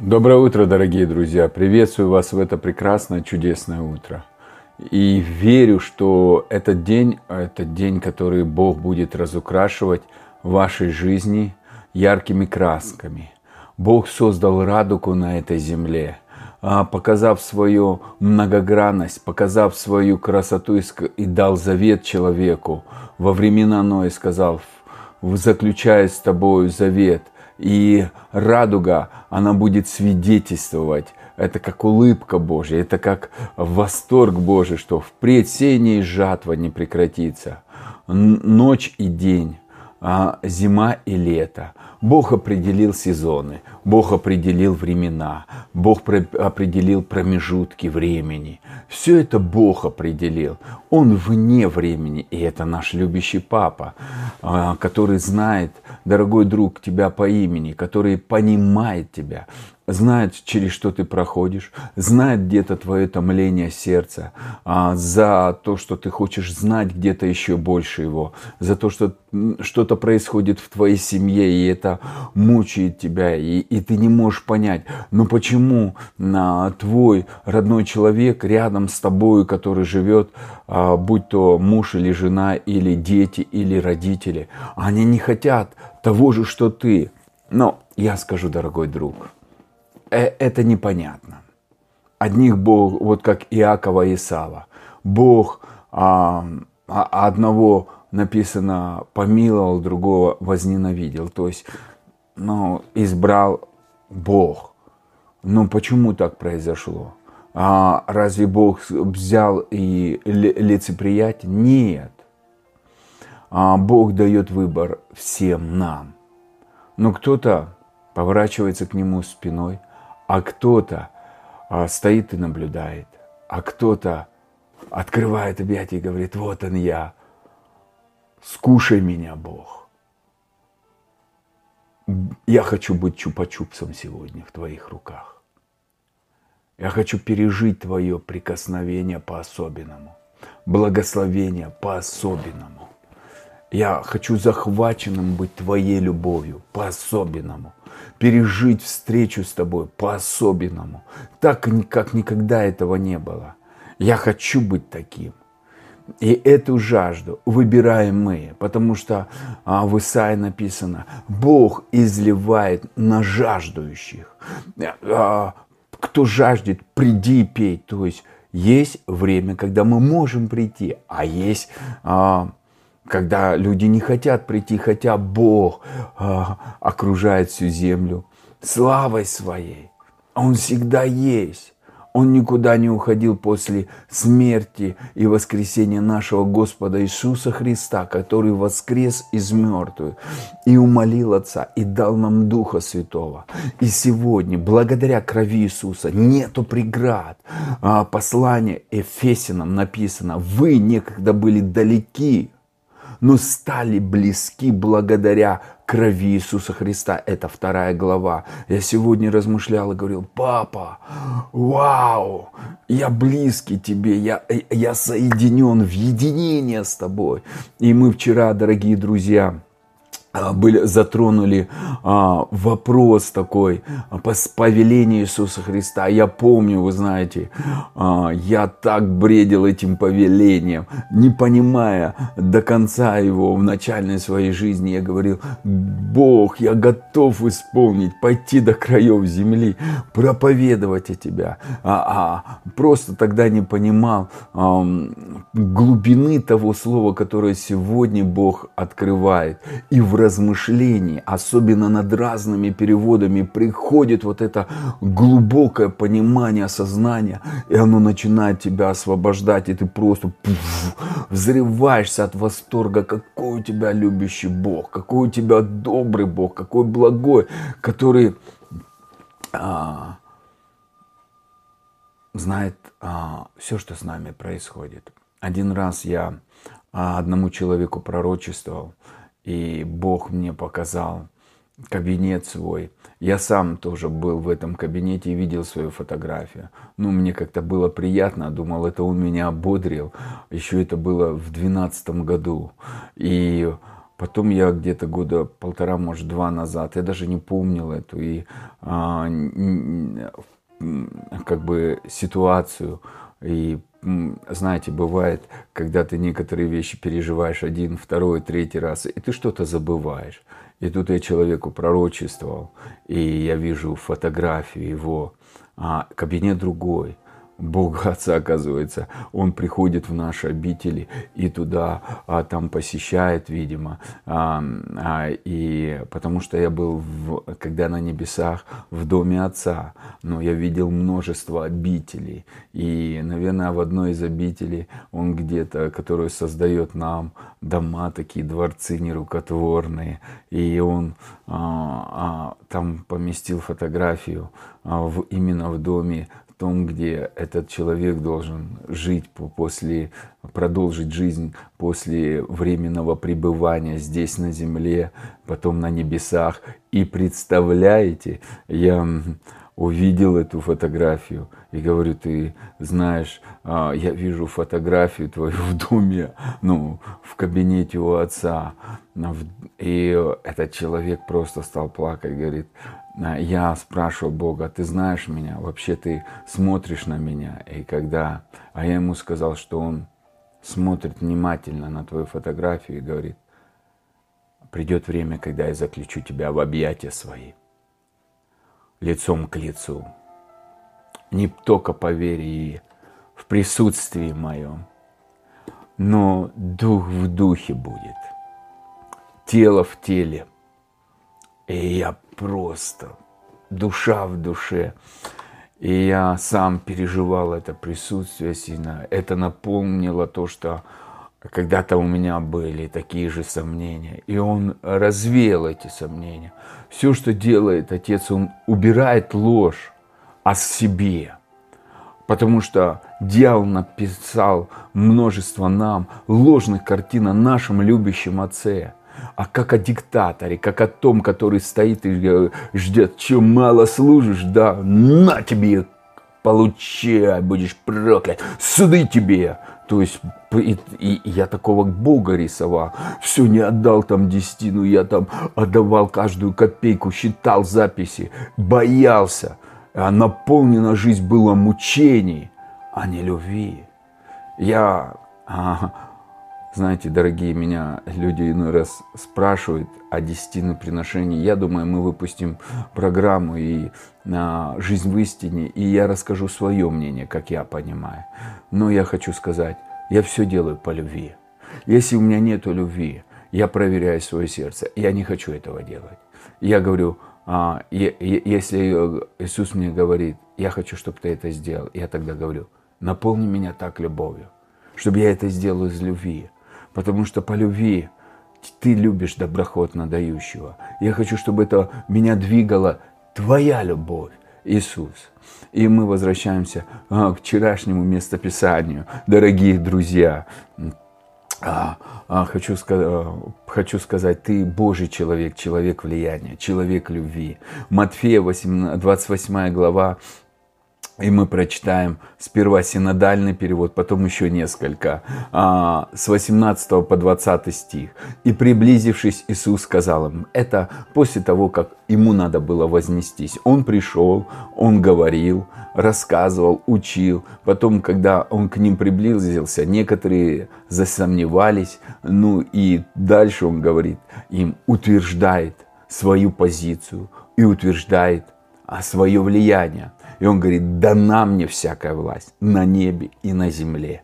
Доброе утро, дорогие друзья! Приветствую вас в это прекрасное, чудесное утро. И верю, что этот день, это день, который Бог будет разукрашивать в вашей жизни яркими красками. Бог создал радугу на этой земле, а, показав свою многогранность, показав свою красоту и дал завет человеку во времена Ноя, сказал, заключая с тобою завет – и радуга, она будет свидетельствовать. Это как улыбка Божья, это как восторг Божий, что впредь сеяние и жатва не прекратится. Ночь и день, зима и лето. Бог определил сезоны, Бог определил времена, Бог определил промежутки времени. Все это Бог определил. Он вне времени, и это наш любящий Папа, а, который знает, дорогой друг, тебя по имени, который понимает тебя, знает, через что ты проходишь, знает где-то твое томление сердца, а, за то, что ты хочешь знать где-то еще больше его, за то, что что-то происходит в твоей семье, и это мучает тебя, и, и ты не можешь понять, ну почему а, твой родной человек рядом с тобой, который живет, а, будь то муж или жена, или дети, или родители, они не хотят того же, что ты. Но я скажу, дорогой друг, это непонятно. Одних Бог, вот как Иакова и Исава, Бог а, а, одного написано помиловал, другого возненавидел. То есть, ну, избрал Бог. Но почему так произошло? А разве Бог взял и лицеприятие? Нет. А Бог дает выбор всем нам. Но кто-то поворачивается к нему спиной – а кто-то а, стоит и наблюдает, а кто-то открывает объятия и говорит, вот он я, скушай меня, Бог. Я хочу быть чупа-чупсом сегодня в твоих руках. Я хочу пережить твое прикосновение по-особенному, благословение по-особенному. Я хочу захваченным быть твоей любовью по-особенному пережить встречу с тобой по-особенному, так, как никогда этого не было. Я хочу быть таким. И эту жажду выбираем мы, потому что а, в Исаии написано, Бог изливает на жаждущих. А, кто жаждет, приди и пей. То есть есть время, когда мы можем прийти, а есть а, когда люди не хотят прийти, хотя Бог э, окружает всю землю славой своей. Он всегда есть. Он никуда не уходил после смерти и воскресения нашего Господа Иисуса Христа, который воскрес из мертвых и умолил Отца и дал нам Духа Святого. И сегодня, благодаря крови Иисуса, нету преград. А, послание Эфесинам написано, вы некогда были далеки но стали близки благодаря крови Иисуса Христа. Это вторая глава. Я сегодня размышлял и говорил, папа, вау, я близкий тебе, я, я соединен в единение с тобой. И мы вчера, дорогие друзья, были, затронули а, вопрос такой а, по повелению Иисуса Христа. Я помню, вы знаете, а, я так бредил этим повелением, не понимая до конца его в начальной своей жизни. Я говорил, Бог, я готов исполнить, пойти до краев земли, проповедовать о Тебя. А, а, просто тогда не понимал а, глубины того слова, которое сегодня Бог открывает. И в размышлений, особенно над разными переводами, приходит вот это глубокое понимание, осознание, и оно начинает тебя освобождать, и ты просто пуф, взрываешься от восторга, какой у тебя любящий Бог, какой у тебя добрый Бог, какой благой, который а, знает а, все, что с нами происходит. Один раз я а, одному человеку пророчествовал, и Бог мне показал кабинет свой. Я сам тоже был в этом кабинете и видел свою фотографию. Ну, мне как-то было приятно, думал, это он меня ободрил. Еще это было в двенадцатом году. И Потом я где-то года полтора, может, два назад, я даже не помнил эту и а, как бы ситуацию. И знаете, бывает, когда ты некоторые вещи переживаешь один, второй, третий раз, и ты что-то забываешь. И тут я человеку пророчествовал, и я вижу фотографию его, а кабинет другой – Бог Отца, оказывается, Он приходит в наши обители и туда а, там посещает, видимо. А, а, и потому что я был, в, когда на небесах, в доме Отца, но я видел множество обителей. И, наверное, в одной из обителей Он где-то, которую создает нам дома, такие дворцы нерукотворные. И Он а, а, там поместил фотографию а, в, именно в доме том, где этот человек должен жить после, продолжить жизнь после временного пребывания здесь на земле, потом на небесах. И представляете, я увидел эту фотографию и говорю, ты знаешь, а, я вижу фотографию твою в доме, ну, в кабинете у отца. И этот человек просто стал плакать, говорит, я спрашиваю Бога, ты знаешь меня, вообще ты смотришь на меня. И когда, а я ему сказал, что он смотрит внимательно на твою фотографию и говорит, придет время, когда я заключу тебя в объятия свои, лицом к лицу. Не только по вере и в присутствии моем, но дух в духе будет, тело в теле. И я просто, душа в душе. И я сам переживал это присутствие сильно. Это наполнило то, что когда-то у меня были такие же сомнения. И он развеял эти сомнения. Все, что делает Отец, он убирает ложь о себе. Потому что дьявол написал множество нам ложных картин о нашем любящем Отце а как о диктаторе, как о том, который стоит и ждет, чем мало служишь, да, на тебе, получай, будешь проклят, суды тебе. То есть и, и, я такого Бога рисовал. Все, не отдал там десятину, я там отдавал каждую копейку, считал записи, боялся. А наполнена жизнь была мучений, а не любви. Я а, знаете, дорогие меня люди иной раз спрашивают о десятинном приношении. Я думаю, мы выпустим программу и а, «Жизнь в истине», и я расскажу свое мнение, как я понимаю. Но я хочу сказать, я все делаю по любви. Если у меня нет любви, я проверяю свое сердце. Я не хочу этого делать. Я говорю, а, если Иисус мне говорит, я хочу, чтобы ты это сделал, я тогда говорю, наполни меня так любовью, чтобы я это сделал из любви. Потому что по любви ты любишь доброхотно дающего. Я хочу, чтобы это меня двигала твоя любовь, Иисус. И мы возвращаемся а, к вчерашнему местописанию, дорогие друзья. А, а, хочу, а, хочу сказать, ты Божий человек, человек влияния, человек любви. Матфея 8, 28 глава и мы прочитаем сперва синодальный перевод, потом еще несколько, а, с 18 по 20 стих. «И приблизившись, Иисус сказал им, это после того, как ему надо было вознестись. Он пришел, он говорил, рассказывал, учил. Потом, когда он к ним приблизился, некоторые засомневались. Ну и дальше он говорит им, утверждает свою позицию и утверждает свое влияние. И он говорит, дана мне всякая власть на небе и на земле.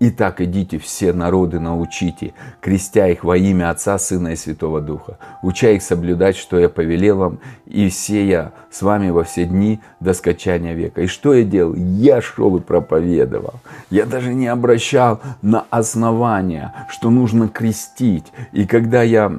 Итак, идите все народы научите, крестя их во имя Отца, Сына и Святого Духа, уча их соблюдать, что я повелел вам, и все я с вами во все дни до скончания века. И что я делал? Я шел и проповедовал. Я даже не обращал на основания, что нужно крестить. И когда я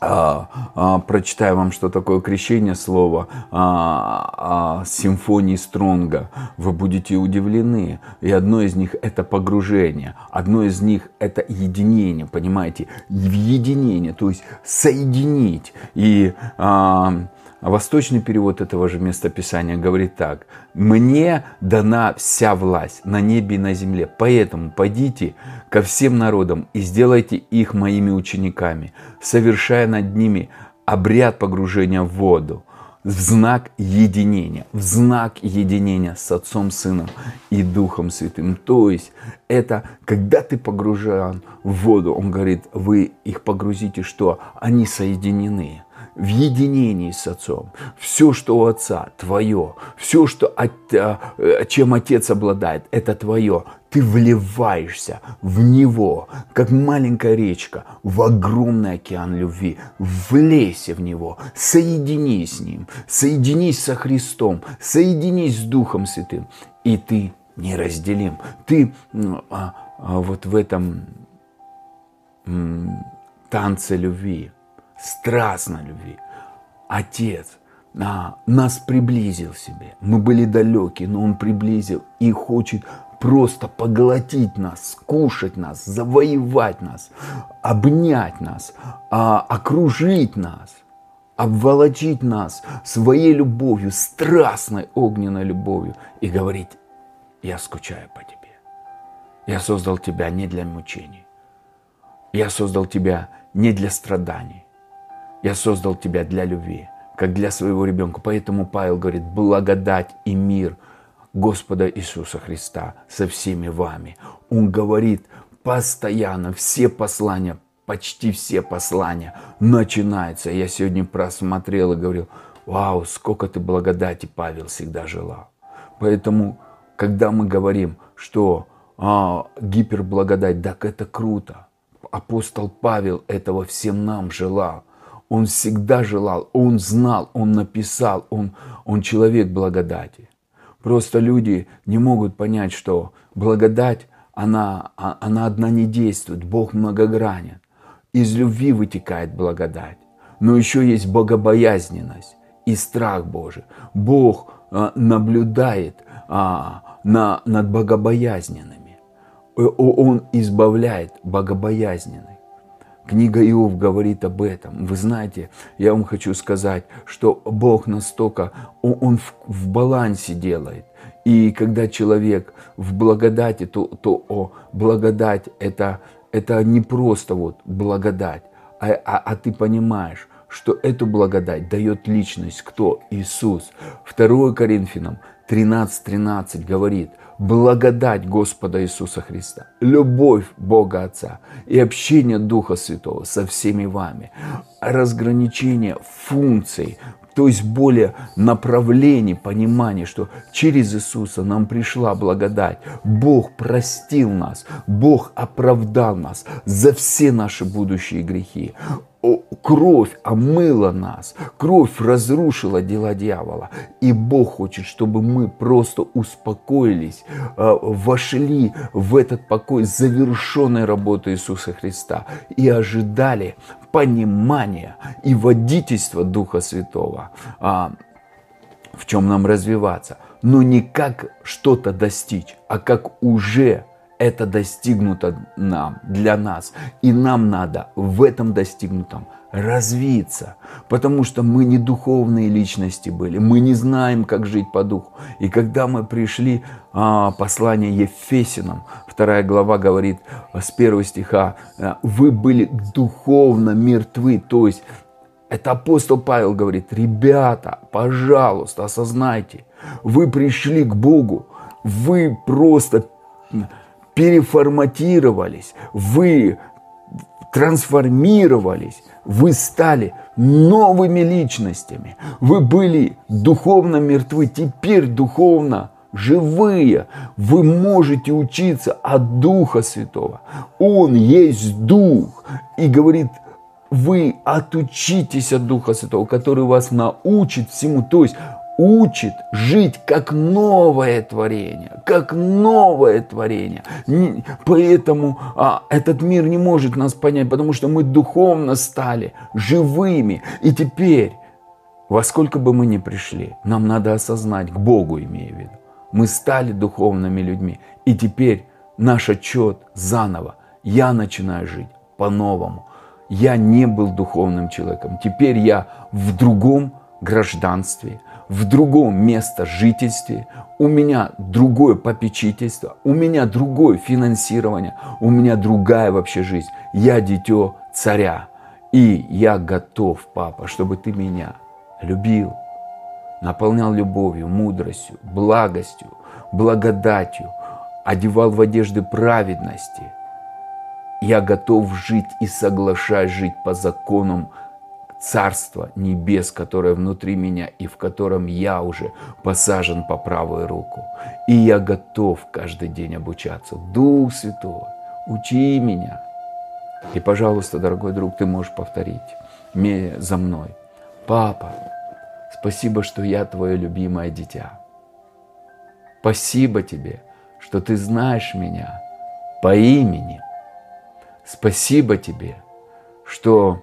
а, а, прочитаю вам, что такое крещение слова а, а, симфонии Стронга. Вы будете удивлены. И одно из них это погружение, одно из них это единение, понимаете, в единение, то есть соединить. И а, восточный перевод этого же местописания говорит так. «Мне дана вся власть на небе и на земле, поэтому пойдите ко всем народам и сделайте их моими учениками, совершая над ними обряд погружения в воду, в знак единения, в знак единения с Отцом, Сыном и Духом Святым. То есть это когда ты погружен в воду, он говорит, вы их погрузите, что они соединены в единении с Отцом. Все, что у Отца, твое. Все, что от, э, чем Отец обладает, это твое. Ты вливаешься в Него, как маленькая речка, в огромный океан любви. Влейся в Него, соединись с Ним, соединись со Христом, соединись с Духом Святым. И ты неразделим. Ты а, а, вот в этом м, танце любви – страстной любви. Отец а, нас приблизил себе. Мы были далеки, но Он приблизил и хочет просто поглотить нас, скушать нас, завоевать нас, обнять нас, а, окружить нас, обволочить нас своей любовью, страстной огненной любовью и говорить, я скучаю по тебе. Я создал тебя не для мучений. Я создал тебя не для страданий. Я создал тебя для любви, как для своего ребенка. Поэтому Павел говорит, благодать и мир Господа Иисуса Христа со всеми вами. Он говорит постоянно, все послания, почти все послания начинаются. Я сегодня просмотрел и говорил, вау, сколько ты благодати, Павел всегда желал. Поэтому, когда мы говорим, что а, гиперблагодать, так это круто. Апостол Павел этого всем нам желал. Он всегда желал, он знал, он написал, он, он человек благодати. Просто люди не могут понять, что благодать, она, а, она одна не действует, Бог многогранен. Из любви вытекает благодать. Но еще есть богобоязненность и страх Божий. Бог а, наблюдает а, на, над богобоязненными. Он избавляет богобоязненных. Книга Иов говорит об этом. Вы знаете, я вам хочу сказать, что Бог настолько, Он, в, в балансе делает. И когда человек в благодати, то, то о, благодать это, это не просто вот благодать, а, а, а ты понимаешь, что эту благодать дает личность кто? Иисус. 2 Коринфянам 13.13 13 говорит – благодать Господа Иисуса Христа, любовь Бога Отца и общение Духа Святого со всеми вами, разграничение функций, то есть более направлений, понимания, что через Иисуса нам пришла благодать. Бог простил нас, Бог оправдал нас за все наши будущие грехи кровь омыла нас, кровь разрушила дела дьявола. И Бог хочет, чтобы мы просто успокоились, э, вошли в этот покой завершенной работы Иисуса Христа и ожидали понимания и водительства Духа Святого, а, в чем нам развиваться. Но не как что-то достичь, а как уже это достигнуто нам, для нас. И нам надо в этом достигнутом развиться, потому что мы не духовные личности были, мы не знаем, как жить по духу. И когда мы пришли, а, послание Ефесинам, вторая глава говорит с первого стиха, «А, вы были духовно мертвы, то есть это апостол Павел говорит, ребята, пожалуйста, осознайте, вы пришли к Богу, вы просто переформатировались, вы трансформировались, вы стали новыми личностями. Вы были духовно мертвы, теперь духовно живые. Вы можете учиться от Духа Святого. Он есть Дух. И говорит, вы отучитесь от Духа Святого, который вас научит всему. То есть учит жить как новое творение, как новое творение. Поэтому а, этот мир не может нас понять, потому что мы духовно стали живыми. И теперь, во сколько бы мы ни пришли, нам надо осознать, к Богу имея в виду, мы стали духовными людьми. И теперь наш отчет заново. Я начинаю жить по-новому. Я не был духовным человеком. Теперь я в другом гражданстве, в другом место жительстве, у меня другое попечительство, у меня другое финансирование, у меня другая вообще жизнь. Я дитё царя. И я готов, папа, чтобы ты меня любил, наполнял любовью, мудростью, благостью, благодатью, одевал в одежды праведности. Я готов жить и соглашаюсь жить по законам Царства Небес, которое внутри меня и в котором я уже посажен по правую руку. И я готов каждый день обучаться. Дух Святой, учи меня. И, пожалуйста, дорогой друг, ты можешь повторить за мной. Папа, спасибо, что я твое любимое дитя. Спасибо тебе, что ты знаешь меня по имени. Спасибо тебе, что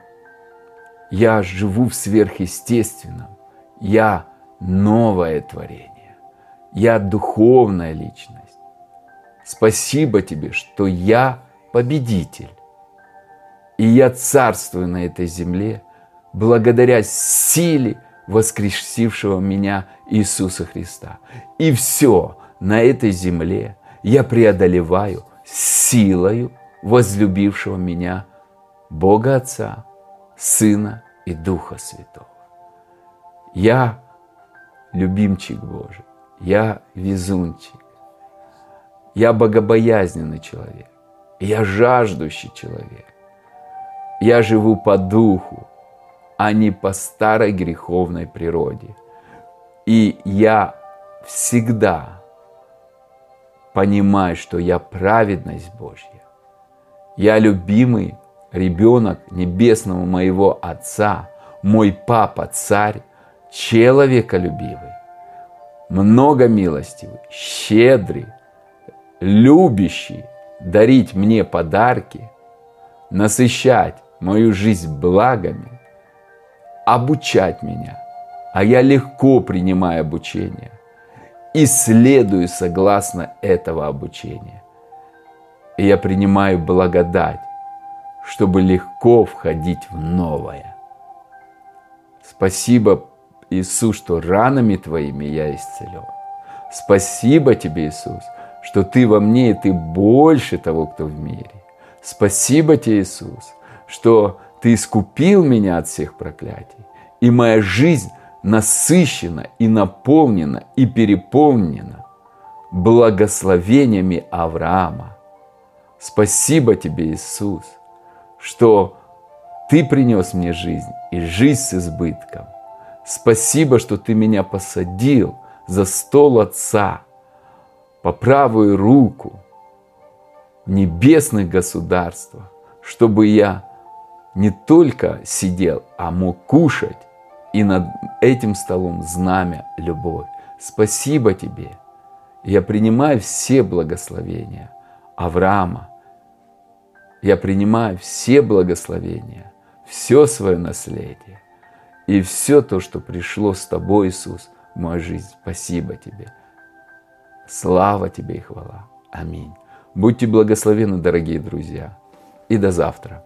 я живу в сверхъестественном. Я новое творение. Я духовная личность. Спасибо тебе, что я победитель. И я царствую на этой земле благодаря силе воскресившего меня Иисуса Христа. И все на этой земле я преодолеваю силою возлюбившего меня Бога Отца, Сына и Духа Святого. Я любимчик Божий, я везунчик, я богобоязненный человек, я жаждущий человек. Я живу по духу, а не по старой греховной природе. И я всегда понимаю, что я праведность Божья. Я любимый ребенок небесного моего Отца, мой Папа, Царь, человеколюбивый, много милостивый, щедрый, любящий дарить мне подарки, насыщать мою жизнь благами, обучать меня, а я легко принимаю обучение и следую согласно этого обучения. И я принимаю благодать, чтобы легко входить в новое. Спасибо, Иисус, что ранами Твоими я исцелен. Спасибо Тебе, Иисус, что Ты во мне, и Ты больше того, кто в мире. Спасибо Тебе, Иисус, что Ты искупил меня от всех проклятий, и моя жизнь насыщена и наполнена и переполнена благословениями Авраама. Спасибо Тебе, Иисус – что Ты принес мне жизнь и жизнь с избытком. Спасибо, что Ты меня посадил за стол Отца по правую руку в небесных государствах, чтобы я не только сидел, а мог кушать, и над этим столом знамя любовь. Спасибо тебе. Я принимаю все благословения Авраама, я принимаю все благословения, все свое наследие и все то, что пришло с тобой, Иисус, в мою жизнь. Спасибо тебе. Слава тебе и хвала. Аминь. Будьте благословены, дорогие друзья. И до завтра.